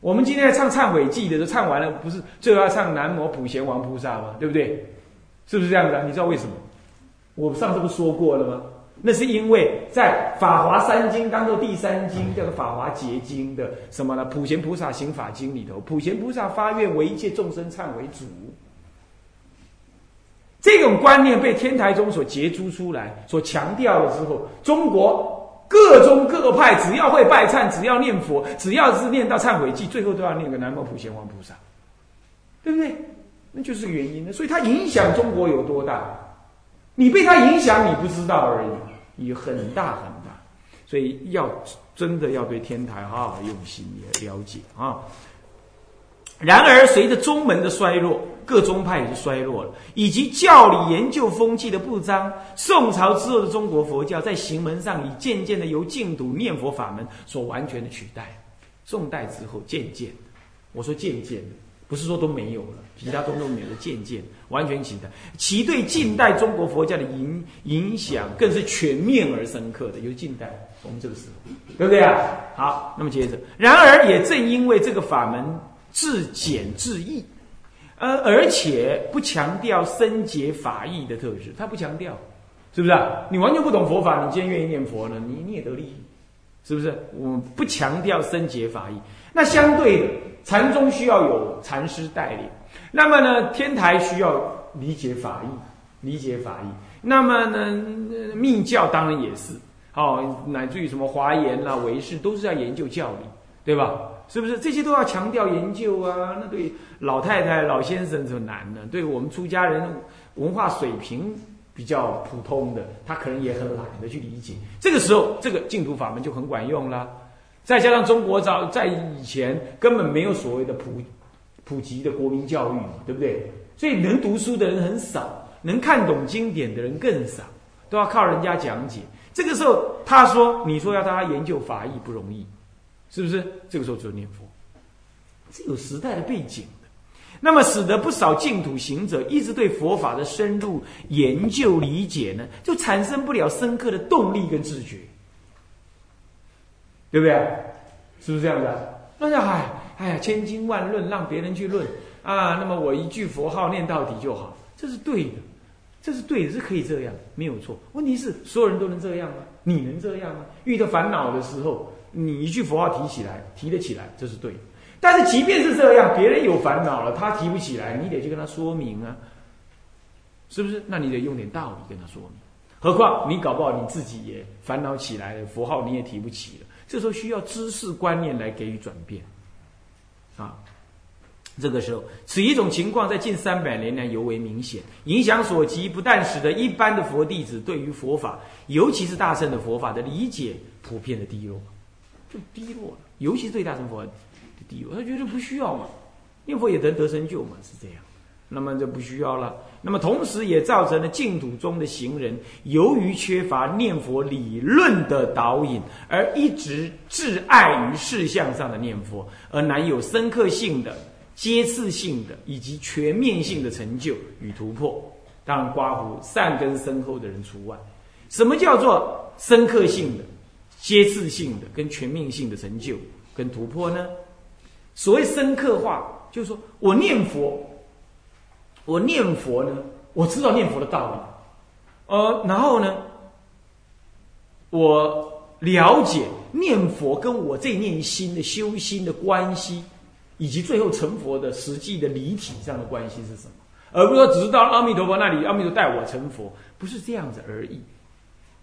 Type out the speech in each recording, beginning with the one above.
我们今天唱忏悔记的时候，唱完了不是最后要唱南无普贤王菩萨吗？对不对？是不是这样子啊？你知道为什么？我上次不说过了吗？那是因为在《法华三经》当中第三经叫做《法华结经》的什么呢？普贤菩萨行法经里头，普贤菩萨发愿为一切众生忏为主。这种观念被天台宗所结出出来，所强调了之后，中国各宗各派只要会拜忏，只要念佛，只要是念到忏悔记，最后都要念个南无普贤王菩萨，对不对？那就是个原因。所以它影响中国有多大？你被它影响，你不知道而已，有很大很大。所以要真的要对天台好好用心也了解啊。然而，随着宗门的衰落，各宗派也是衰落了，以及教理研究风气的不彰，宋朝之后的中国佛教在行门上已渐渐的由净土念佛法门所完全的取代。宋代之后，渐渐，我说渐渐。不是说都没有了，其他都都没有了，渐渐完全取代。其对近代中国佛教的影影响更是全面而深刻的，尤其近代我们这个时候，对不对啊？好，那么接着，然而也正因为这个法门至简至易，呃，而且不强调深解法义的特质，他不强调，是不是啊？你完全不懂佛法，你今天愿意念佛呢？你你也得利益，是不是？我不强调深解法义，那相对的。禅宗需要有禅师带领，那么呢，天台需要理解法义，理解法义。那么呢，密教当然也是，哦，乃至于什么华严啦、唯识，都是要研究教理，对吧？是不是？这些都要强调研究啊？那对老太太、老先生是难的，对我们出家人文化水平比较普通的，他可能也很懒得去理解。这个时候，这个净土法门就很管用了。再加上中国早在以前根本没有所谓的普普及的国民教育，对不对？所以能读书的人很少，能看懂经典的人更少，都要靠人家讲解。这个时候，他说：“你说要大家研究法义不容易，是不是？”这个时候只有念佛，这有时代的背景的。那么，使得不少净土行者一直对佛法的深入研究理解呢，就产生不了深刻的动力跟自觉。对不对？是不是这样子？那叫哎哎呀，千经万论让别人去论啊，那么我一句佛号念到底就好，这是对的，这是对的，是可以这样，没有错。问题是所有人都能这样吗？你能这样吗？遇到烦恼的时候，你一句佛号提起来，提得起来，这是对。但是即便是这样，别人有烦恼了，他提不起来，你得去跟他说明啊，是不是？那你得用点道理跟他说明。何况你搞不好你自己也烦恼起来了，佛号你也提不起了。这时候需要知识观念来给予转变，啊，这个时候，此一种情况在近三百年来尤为明显，影响所及，不但使得一般的佛弟子对于佛法，尤其是大乘的佛法的理解普遍的低落，就低落了，尤其是对大乘佛法的低落，他觉得不需要嘛，念佛也得得成就嘛，是这样。那么就不需要了。那么同时也造成了净土中的行人，由于缺乏念佛理论的导引，而一直挚爱于事项上的念佛，而难有深刻性的、阶次性的以及全面性的成就与突破。当然，刮胡善根深厚的人除外。什么叫做深刻性的、阶次性的跟全面性的成就跟突破呢？所谓深刻化，就是说我念佛。我念佛呢，我知道念佛的道理，呃，然后呢，我了解念佛跟我这念心的修心的关系，以及最后成佛的实际的离体上的关系是什么，而不是说只是到阿弥陀佛那里，阿弥陀带我成佛，不是这样子而已，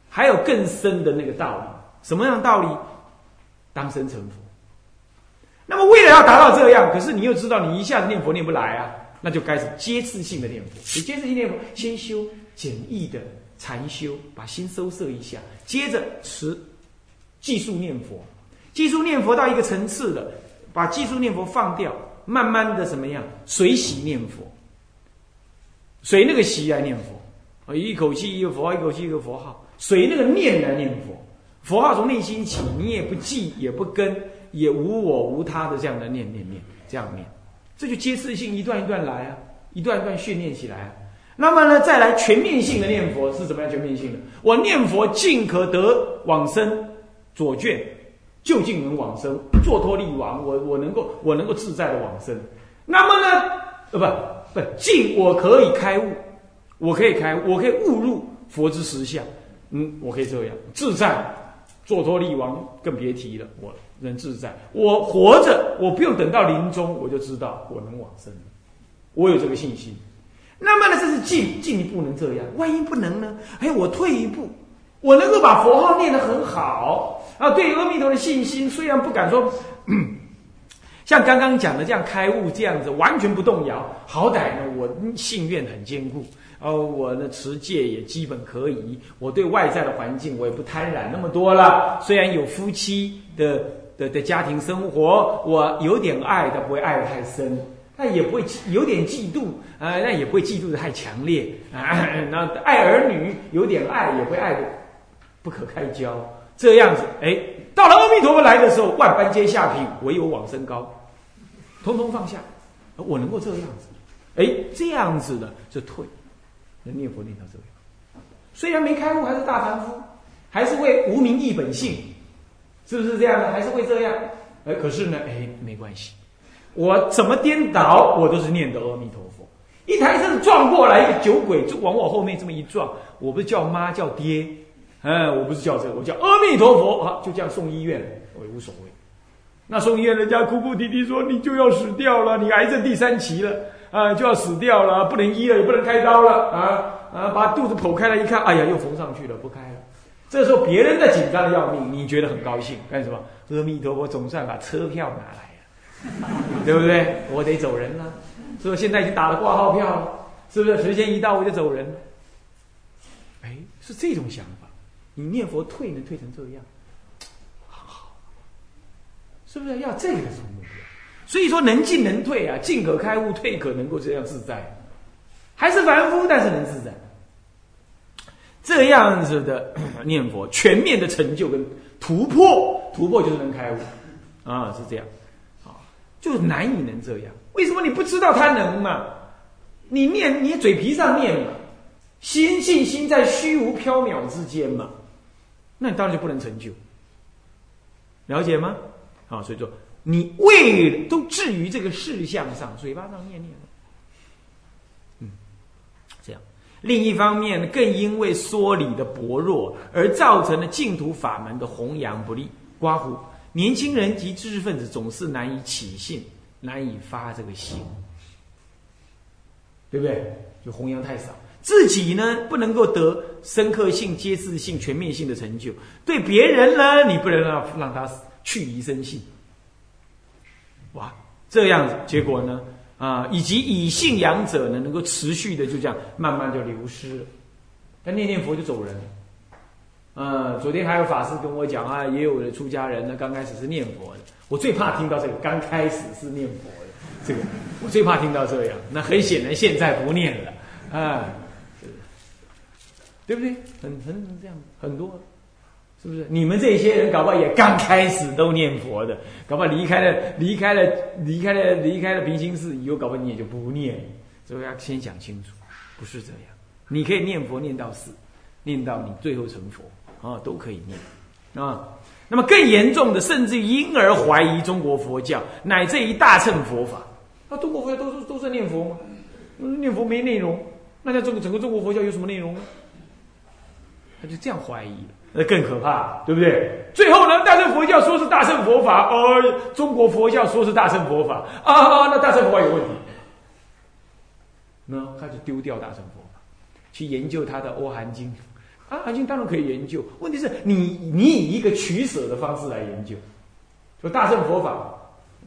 还有更深的那个道理，什么样的道理？当生成佛。那么为了要达到这样，可是你又知道你一下子念佛念不来啊。那就开始阶次性的念佛，你阶次性念佛，先修简易的禅修，把心收摄一下，接着持技术念佛，技术念佛到一个层次的，把技术念佛放掉，慢慢的怎么样？随喜念佛，随那个喜来念佛，啊，一口气一个佛，一口气一个佛号，随那个念来念佛，佛号从内心起，你也不记，也不跟，也无我无他的这样的念念念，这样念。这就阶次性一段一段来啊，一段一段训练起来啊。那么呢，再来全面性的念佛是怎么样全面性的？我念佛尽可得往生左卷，究竟能往生，坐脱力亡，我我能够我能够自在的往生。那么呢，呃不不尽，我可以开悟，我可以开，我可以悟入佛之实相。嗯，我可以这样自在，坐脱力王更别提了。我人自在，我活着，我不用等到临终，我就知道我能往生，我有这个信心。那么呢，这是进进一步能这样，万一不能呢？哎，我退一步，我能够把佛号念得很好啊，对阿弥陀的信心虽然不敢说，像刚刚讲的这样开悟这样子完全不动摇，好歹呢，我信愿很坚固。哦，我的持戒也基本可以，我对外在的环境我也不贪婪那么多了。虽然有夫妻的的的家庭生活，我有点爱，但不会爱得太深，但也不会有点嫉妒啊，那也不会嫉妒的太强烈啊。那爱儿女有点爱，也会爱的不可开交。这样子，哎，到了阿弥陀佛来的时候，万般皆下品，唯有往生高，通通放下。我能够这样子，哎，这样子的就退。能念佛念到这样，虽然没开悟，还是大凡夫，还是会无名一本性，是不是这样的？还是会这样？哎，可是呢，哎，没关系，我怎么颠倒，我都是念的阿弥陀佛。一台车子撞过来，一个酒鬼就往我后面这么一撞，我不是叫妈叫爹，嗯，我不是叫这个，我叫阿弥陀佛啊，就这样送医院，我也无所谓。那送医院，人家哭哭啼啼说你就要死掉了，你癌症第三期了。啊，就要死掉了，不能医了，也不能开刀了啊啊！把肚子剖开了，一看，哎呀，又缝上去了，不开了。这时候别人在紧张的要命，你觉得很高兴，干什么？阿弥陀佛，总算把车票拿来了，对不对？我得走人了，是不是现在已经打了挂号票了，是不是？时间一到我就走人。哎，是这种想法。你念佛退能退成这样，是不是要这个什么？所以说能进能退啊，进可开悟，退可能够这样自在，还是凡夫，但是能自在。这样子的念佛，全面的成就跟突破，突破就是能开悟啊，是这样，啊，就难以能这样。为什么你不知道他能嘛？你念你嘴皮上念嘛，心信心在虚无缥缈之间嘛，那你当然就不能成就。了解吗？啊，所以说。你为都置于这个事项上，嘴巴上念念，嗯，这样。另一方面，更因为说理的薄弱，而造成了净土法门的弘扬不利。刮胡，年轻人及知识分子总是难以起信，难以发这个心，对不对？就弘扬太少，自己呢不能够得深刻性、揭示性、全面性的成就，对别人呢，你不能让让他去疑生信。哇，这样子，结果呢？啊，以及以信仰者呢，能够持续的就这样慢慢就流失了。他念念佛就走人。嗯，昨天还有法师跟我讲啊，也有的出家人呢，刚开始是念佛的。我最怕听到这个，刚开始是念佛的，这个我最怕听到这样。那很显然现在不念了，啊，对不对？很很这样，很多。是不是你们这些人搞不好也刚开始都念佛的，搞不好离开了离开了离开了离开了平行寺以后，搞不好你也就不念，所以要先讲清楚，不是这样。你可以念佛念到死，念到你最后成佛啊，都可以念啊。那么更严重的，甚至因而怀疑中国佛教乃至一大乘佛法。那中国佛教都是都是念佛吗？念佛没内容，那在这个整个中国佛教有什么内容呢？他就这样怀疑了。那更可怕，对不对？最后呢，大乘佛教说是大乘佛法，而中国佛教说是大乘佛法啊，那大乘佛法有问题，那开始丢掉大乘佛法，去研究他的《阿含经》。阿含经当然可以研究，问题是你你以一个取舍的方式来研究，说大乘佛法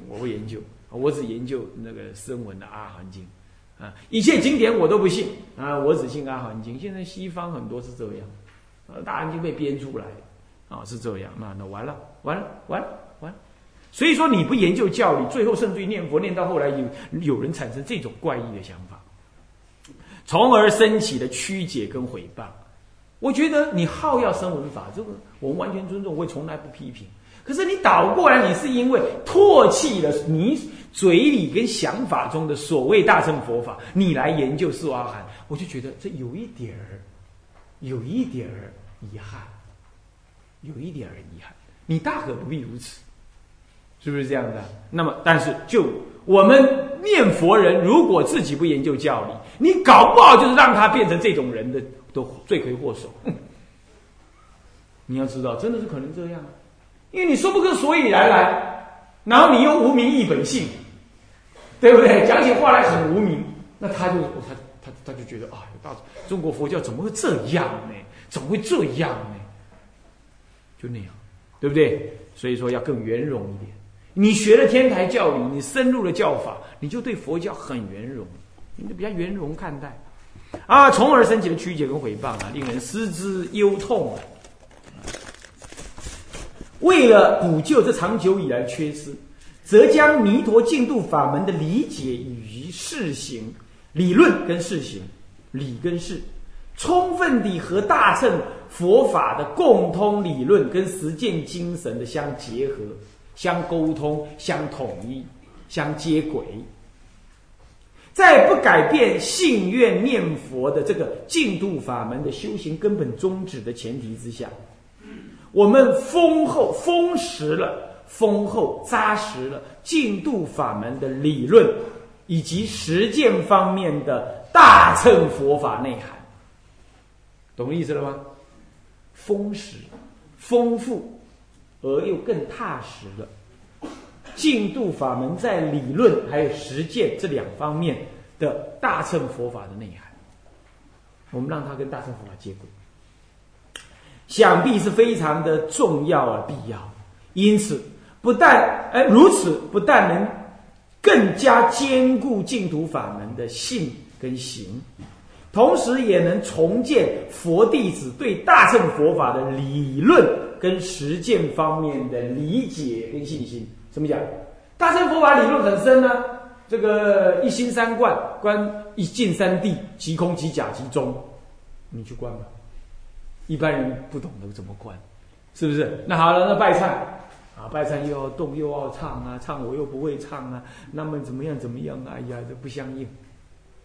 我不研究，我只研究那个声闻的《阿含经》啊，一切经典我都不信啊，我只信《阿含经》。现在西方很多是这样。呃，大案经被编出来，啊，是这样，那那完了，完了，完了，完了。所以说你不研究教理，最后甚至于念佛念到后来，有有人产生这种怪异的想法，从而升起了曲解跟毁谤。我觉得你好要生闻法，这个我们完全尊重，我从来不批评。可是你倒过来，你是因为唾弃了你嘴里跟想法中的所谓大乘佛法，你来研究四阿含，我就觉得这有一点儿。有一点儿遗憾，有一点儿遗憾。你大可不必如此，是不是这样的？那么，但是就我们念佛人，如果自己不研究教理，你搞不好就是让他变成这种人的的罪魁祸首。你要知道，真的是可能这样，因为你说不出所以然来，然后你又无名一本性，对不对？讲起话来很无名，那他就他他就觉得啊，大中国佛教怎么会这样呢？怎么会这样呢？就那样，对不对？所以说要更圆融一点。你学了天台教理，你深入了教法，你就对佛教很圆融，你就比较圆融看待啊，从而升起了曲解跟诽谤啊，令人思之忧痛啊。为了补救这长久以来缺失，则将弥陀净土法门的理解与试行理论跟试行理跟事，充分地和大乘佛法的共通理论跟实践精神的相结合、相沟通、相统一、相接轨，在不改变信愿念佛的这个净土法门的修行根本宗旨的前提之下。我们丰厚、丰实了、丰厚、扎实了净度法门的理论以及实践方面的大乘佛法内涵，懂意思了吗？丰实、丰富而又更踏实了。净度法门在理论还有实践这两方面的大乘佛法的内涵，我们让它跟大乘佛法接轨。想必是非常的重要而必要，因此不但哎如此，不但能更加坚固净土法门的信跟行，同时也能重建佛弟子对大乘佛法的理论跟实践方面的理解跟信心。怎么讲？大乘佛法理论很深呢，这个一心三观，观一尽三谛，即空即假即中，你去观吧。一般人不懂得怎么观，是不是？那好了，那拜忏啊，拜忏又要动又要唱啊，唱我又不会唱啊，那么怎么样怎么样？哎呀，这不相应。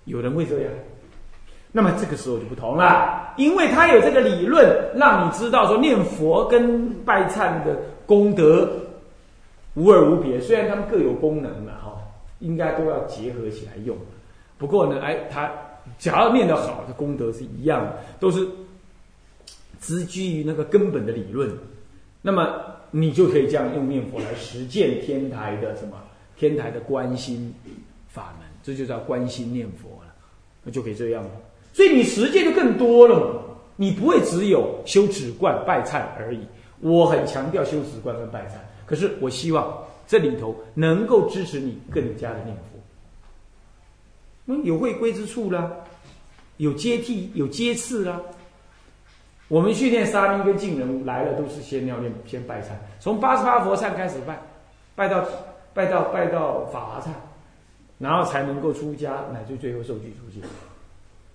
有人会这样，那么这个时候就不同了，因为他有这个理论，让你知道说念佛跟拜忏的功德无二无别，虽然他们各有功能了哈，应该都要结合起来用。不过呢，哎，他只要念得好，的功德是一样，都是。只基于那个根本的理论，那么你就可以这样用念佛来实践天台的什么天台的观心法门，这就叫观心念佛了，那就可以这样了。所以你实践就更多了，你不会只有修止观拜忏而已。我很强调修止观跟拜忏，可是我希望这里头能够支持你更加的念佛。嗯，有会归之处啦，有接替，有接次啦。我们训练沙弥跟净人来了，都是先要念，先拜忏，从八十八佛忏开始拜，拜到拜到拜到法华忏，然后才能够出家，乃至最后受具足戒。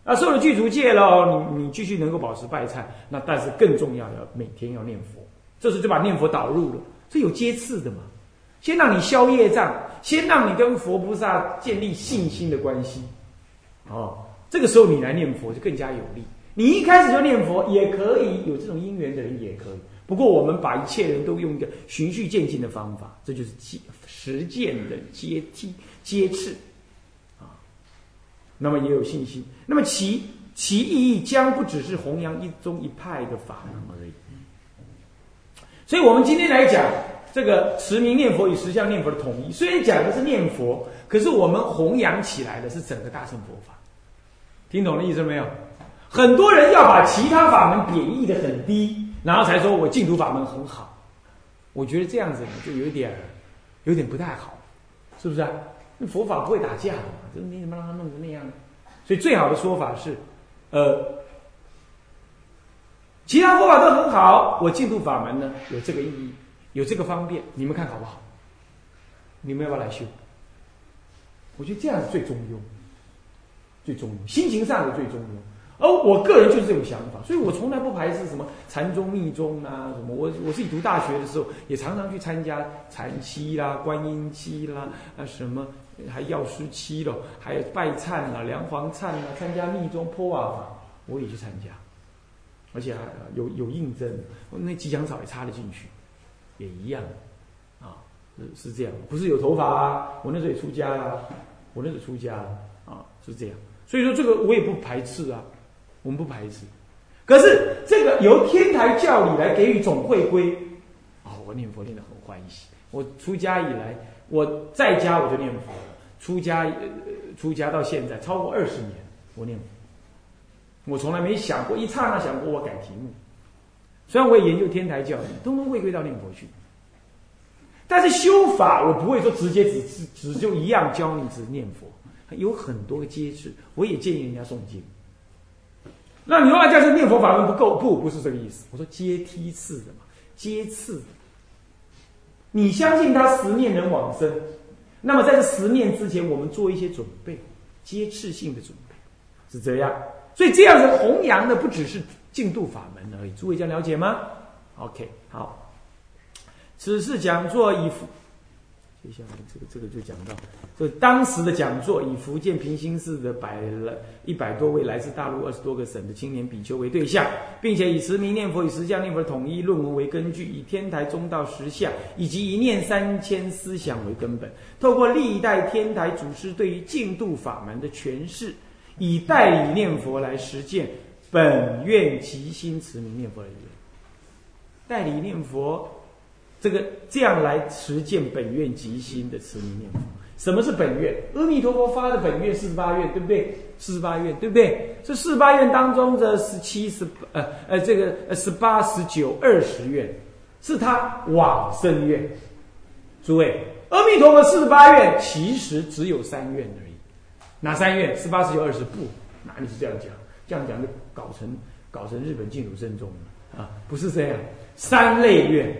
那受了具足戒了，你你继续能够保持拜忏，那但是更重要的，每天要念佛，这时就把念佛导入了，这有阶次的嘛，先让你消业障，先让你跟佛菩萨建立信心的关系，哦，这个时候你来念佛就更加有利。你一开始就念佛也可以，有这种因缘的人也可以。不过我们把一切人都用一个循序渐进的方法，这就是阶实践的阶梯阶次啊。那么也有信心。那么其其意义将不只是弘扬一宗一派的法门而已。所以我们今天来讲这个持名念佛与实相念佛的统一，虽然讲的是念佛，可是我们弘扬起来的是整个大乘佛法。听懂了意思没有？很多人要把其他法门贬义的很低，然后才说我净土法门很好。我觉得这样子呢，就有点，有点不太好，是不是啊？那佛法不会打架的嘛，这你怎么让他弄成那样呢？所以最好的说法是，呃，其他佛法都很好，我净土法门呢有这个意义，有这个方便，你们看好不好？你们要不要来修？我觉得这样是最中庸，最中庸，心情上的最中庸。而我个人就是这种想法，所以我从来不排斥什么禅宗、密宗啊，什么。我我自己读大学的时候，也常常去参加禅期啦、观音期啦啊，什么还药师期咯，还有拜忏啊、梁皇忏啊，参加密宗破瓦法，我也去参加，而且还有有印证，那吉祥草也插了进去，也一样，啊，是是这样，不是有头发啊？我那时候也出家啊，我那时候出家啊，是这样。所以说这个我也不排斥啊，我们不排斥。可是这个由天台教理来给予总会规，哦，我念佛念得很欢喜。我出家以来，我在家我就念佛，出家呃出家到现在超过二十年，我念佛。我从来没想过一刹那想过我改题目，虽然我也研究天台教理，通通会归到念佛去。但是修法我不会说直接只只只就一样教你只念佛，有很多个阶次，我也建议人家诵经。那你说，教是念佛法门不够？不，不是这个意思。我说阶梯次的嘛，阶次。你相信他十念能往生，那么在这十念之前，我们做一些准备，阶次性的准备，是这样。所以这样子弘扬的不只是净度法门而已。诸位这样了解吗？OK，好。此次讲座以。这个这个就讲到，所以当时的讲座以福建平兴寺的百了一百多位来自大陆二十多个省的青年比丘为对象，并且以持名念佛与实相念佛的统一论文为根据，以天台中道实相以及一念三千思想为根本，透过历代天台祖师对于净度法门的诠释，以代理念佛来实践本愿即心持名念佛的愿，代理念佛。这个这样来实践本愿即心的持名念佛。什么是本愿？阿弥陀佛发的本愿四十八愿，对不对？四十八愿，对不对？这四十八愿当中的十七、十呃呃这个呃十八、十九、二十愿，是他往生愿。诸位，阿弥陀佛四十八愿其实只有三愿而已。哪三愿？十八、十九、二十不？哪里是这样讲？这样讲就搞成搞成日本净土圣宗了啊！不是这样，三类愿。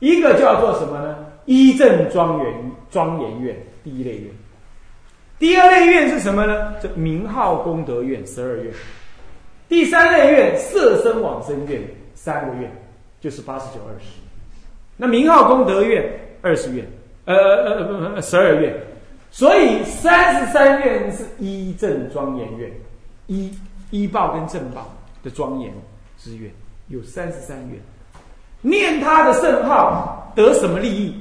一个叫做什么呢？一正庄严庄严院，第一类院。第二类院是什么呢？这名号功德院十二院。第三类院色身往生院三个院，就是八十九二十。那名号功德院二十院，呃呃不不十二院。所以三十三院是一正庄严院，一一报跟正报的庄严之院有三十三院。念他的圣号得什么利益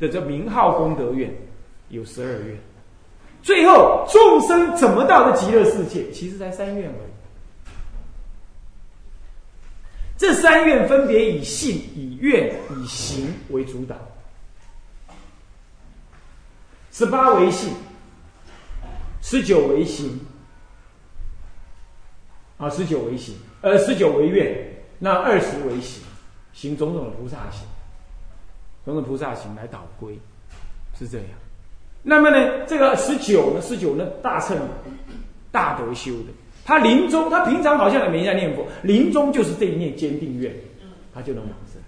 的这名号功德愿有十二愿，最后众生怎么到的极乐世界？其实才三愿而已。这三愿分别以信、以愿、以行为主导。十八为信，十九为行，啊，十九为行，呃，十九为愿，那二十为行。行种种的菩萨行，种种菩萨行来导归，是这样。那么呢，这个十九呢，十九呢，大乘大德修的，他临终，他平常好像也没在念佛，临终就是这一念坚定愿，他就能往生。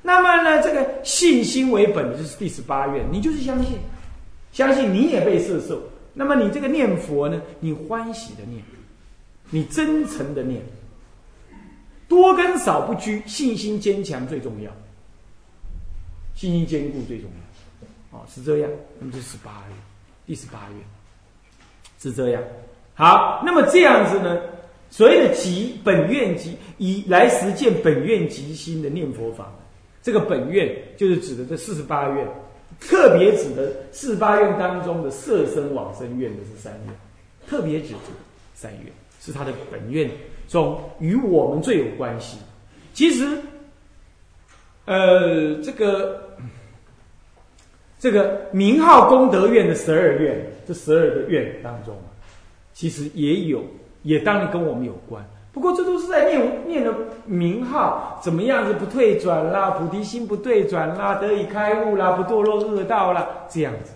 那么呢，这个信心为本的就是第十八愿，你就是相信，相信你也被摄受。那么你这个念佛呢，你欢喜的念，你真诚的念。多跟少不拘，信心坚强最重要，信心坚固最重要，哦，是这样。那么这十八月，第十八月是这样。好，那么这样子呢？所谓的集本愿集，以来实践本愿集心的念佛法。这个本愿就是指的这四十八愿，特别指的四十八愿当中的色身往生愿的是三愿，特别指的三愿是他的本愿。中与我们最有关系。其实，呃，这个这个名号功德院的十二院，这十二个院当中，其实也有，也当然跟我们有关。不过这都是在念念的名号，怎么样子不退转啦，菩提心不退转啦，得以开悟啦，不堕落恶道啦，这样子。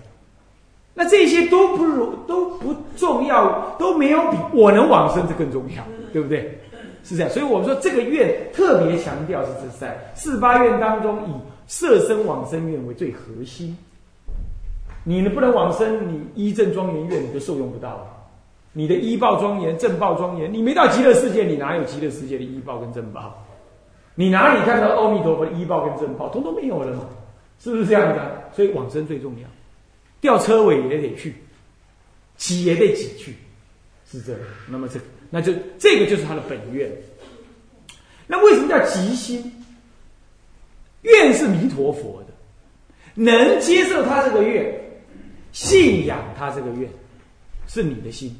那这些都不如都不重要，都没有比我能往生这更重要。对不对？是这样，所以我们说这个愿特别强调是这三四八愿当中，以色身往生愿为最核心。你呢不能往生，你一正庄严愿你就受用不到。你的医报庄严、正报庄严，你没到极乐世界，你哪有极乐世界的医报跟正报？你哪里看到阿弥陀佛的医报跟正报？通通没有了嘛？是不是这样的？所以往生最重要，吊车尾也得去，挤也得挤去，是这样。那么这。那就这个就是他的本愿。那为什么叫极心？愿是弥陀佛的，能接受他这个愿，信仰他这个愿，是你的心，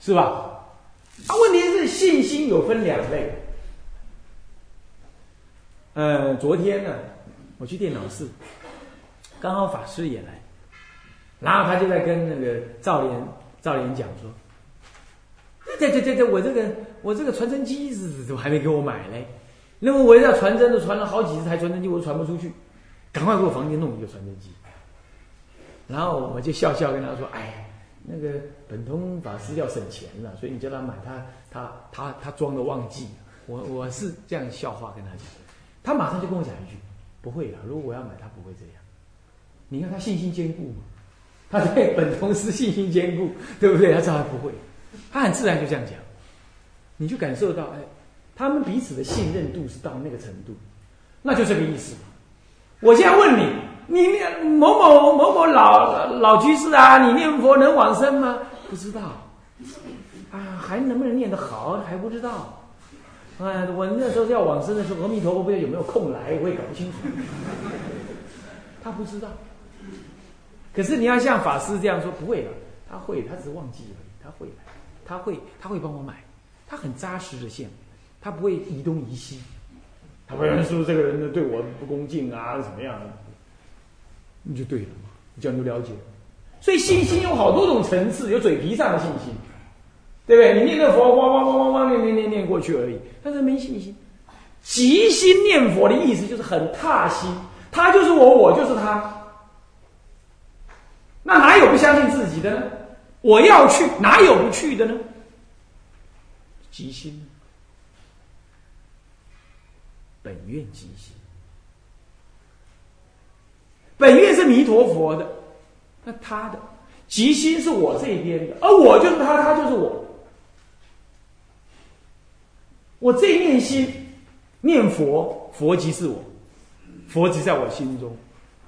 是吧？啊，问题是信心有分两类。呃，昨天呢，我去电脑室，刚好法师也来，然后他就在跟那个赵连赵连讲说：“对对对对，我这个我这个传真机是怎么还没给我买嘞？那么我要传真都传了好几十台传真机，我都传不出去，赶快给我房间弄一个传真机。”然后我就笑笑跟他说：“哎，那个本通法师要省钱了，所以你叫他买，他他他他装的忘记。我我是这样笑话跟他讲。”他马上就跟我讲一句：“不会的，如果我要买，他不会这样。你看他信心坚固嘛，他对本同事信心坚固，对不对？他知道不会，他很自然就这样讲，你就感受到，哎，他们彼此的信任度是到那个程度，那就这个意思。我现在问你，你念某某某某老老居士啊，你念佛能往生吗？不知道，啊，还能不能念得好还不知道。”哎，我那时候要往生的时候，阿弥陀佛不知道有没有空来，我也搞不清楚。他不知道。可是你要像法师这样说，不会了，他会，他只是忘记而已。他会，他会，他会帮我买。他很扎实的线，他不会移东移西。他不能说这个人对我不恭敬啊，怎么样？你就对了嘛，你这样就了解了。所以信心有好多种层次，有嘴皮上的信心。对不对？你念个佛，汪汪汪汪汪念念念念过去而已，但是没信心。即心念佛的意思就是很踏心，他就是我，我就是他。那哪有不相信自己的呢？我要去，哪有不去的呢？即心，本愿即心，本愿是弥陀佛的，那他的即心是我这边的，而我就是他，他就是我。我这一念心念佛，佛即是我，佛即在我心中。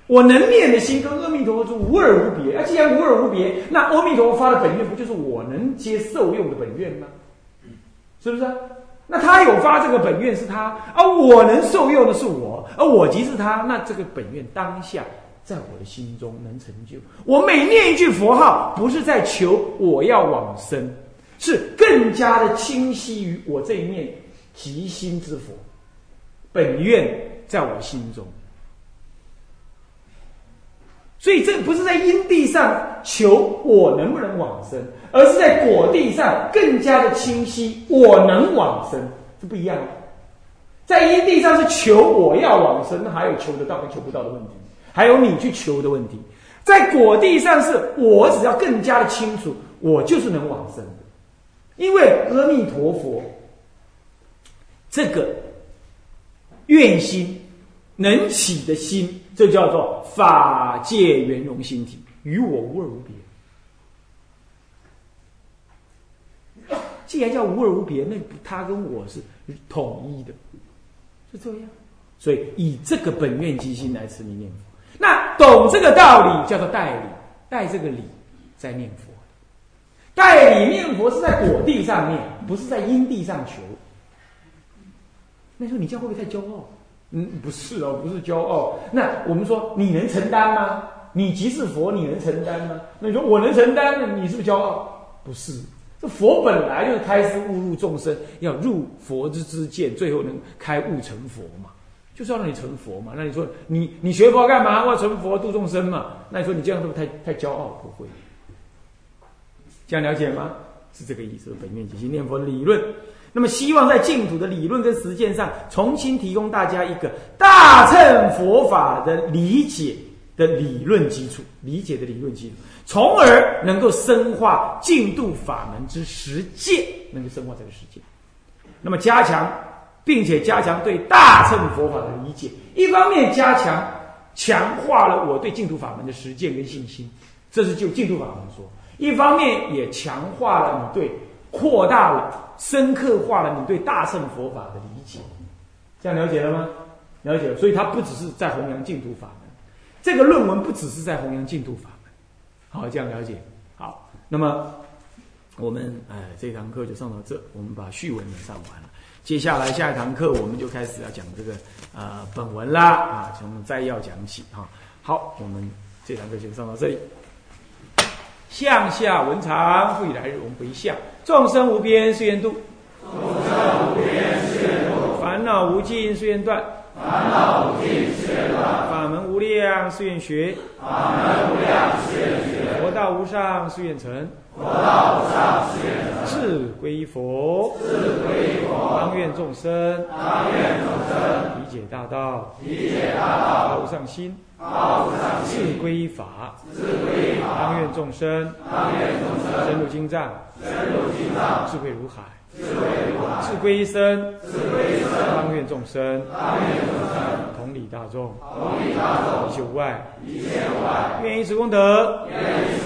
我能念的心跟阿弥陀佛无二无别。啊，既然无二无别，那阿弥陀佛发的本愿不就是我能接受用的本愿吗？是不是？那他有发这个本愿是他，而我能受用的是我，而我即是他。那这个本愿当下在我的心中能成就。我每念一句佛号，不是在求我要往生，是更加的清晰于我这一念。极心之佛，本愿在我心中，所以这不是在因地上求我能不能往生，而是在果地上更加的清晰，我能往生，是不一样的。在因地上是求我要往生，那还有求得到跟求不到的问题，还有你去求的问题。在果地上是我只要更加的清楚，我就是能往生的，因为阿弥陀佛。这个愿心能起的心，这叫做法界圆融心体，与我无二无别。既然叫无二无别，那他跟我是统一的，是这样。所以以这个本愿即心来持名念佛，那懂这个道理叫做代理，带这个理在念佛。代理念佛是在果地上念，不是在因地上求。那时候你这样会不会太骄傲？嗯，不是哦，不是骄傲。那我们说你能承担吗？你即是佛，你能承担吗？那你说我能承担，你是不是骄傲？不是，这佛本来就是开示悟入众生，要入佛之之见，最后能开悟成佛嘛，就是要让你成佛嘛。那你说你你学佛干嘛？我要成佛度众生嘛？那你说你这样是不是太太骄傲？不会，这样了解吗？是这个意思。本愿即心念佛理论。那么，希望在净土的理论跟实践上，重新提供大家一个大乘佛法的理解的理论基础，理解的理论基础，从而能够深化净土法门之实践，能够深化这个实践。那么，加强，并且加强对大乘佛法的理解，一方面加强强化了我对净土法门的实践跟信心，这是就净土法门说；一方面也强化了你对。扩大了、深刻化了你对大乘佛法的理解，这样了解了吗？了解了，所以它不只是在弘扬净土法门，这个论文不只是在弘扬净土法门。好，这样了解。好，那么我们哎，这堂课就上到这，我们把序文也上完了。接下来下一堂课我们就开始要讲这个呃本文啦啊，从摘要讲起哈。好，我们这堂课先上到这里。向下文长，复以来日，我们回向。众生无边誓愿度，众生无边誓愿度；烦恼无尽誓愿断，烦恼无尽誓愿断；法门无量誓愿学，法门无量誓愿学；佛道无上誓愿成，佛道无上誓愿成；志归依佛，志归依佛；当愿众生，当愿解大道，理解大道；发无上心，发无上心；自归依法，自归依法；当愿众生，当愿众生。深入经藏，深入经藏；智慧如海，智慧如海；志归一生，智慧一生；当愿众生，当愿众生。同理大众，同理大众，一切无碍，一切无碍；愿以此功德，愿以此功德，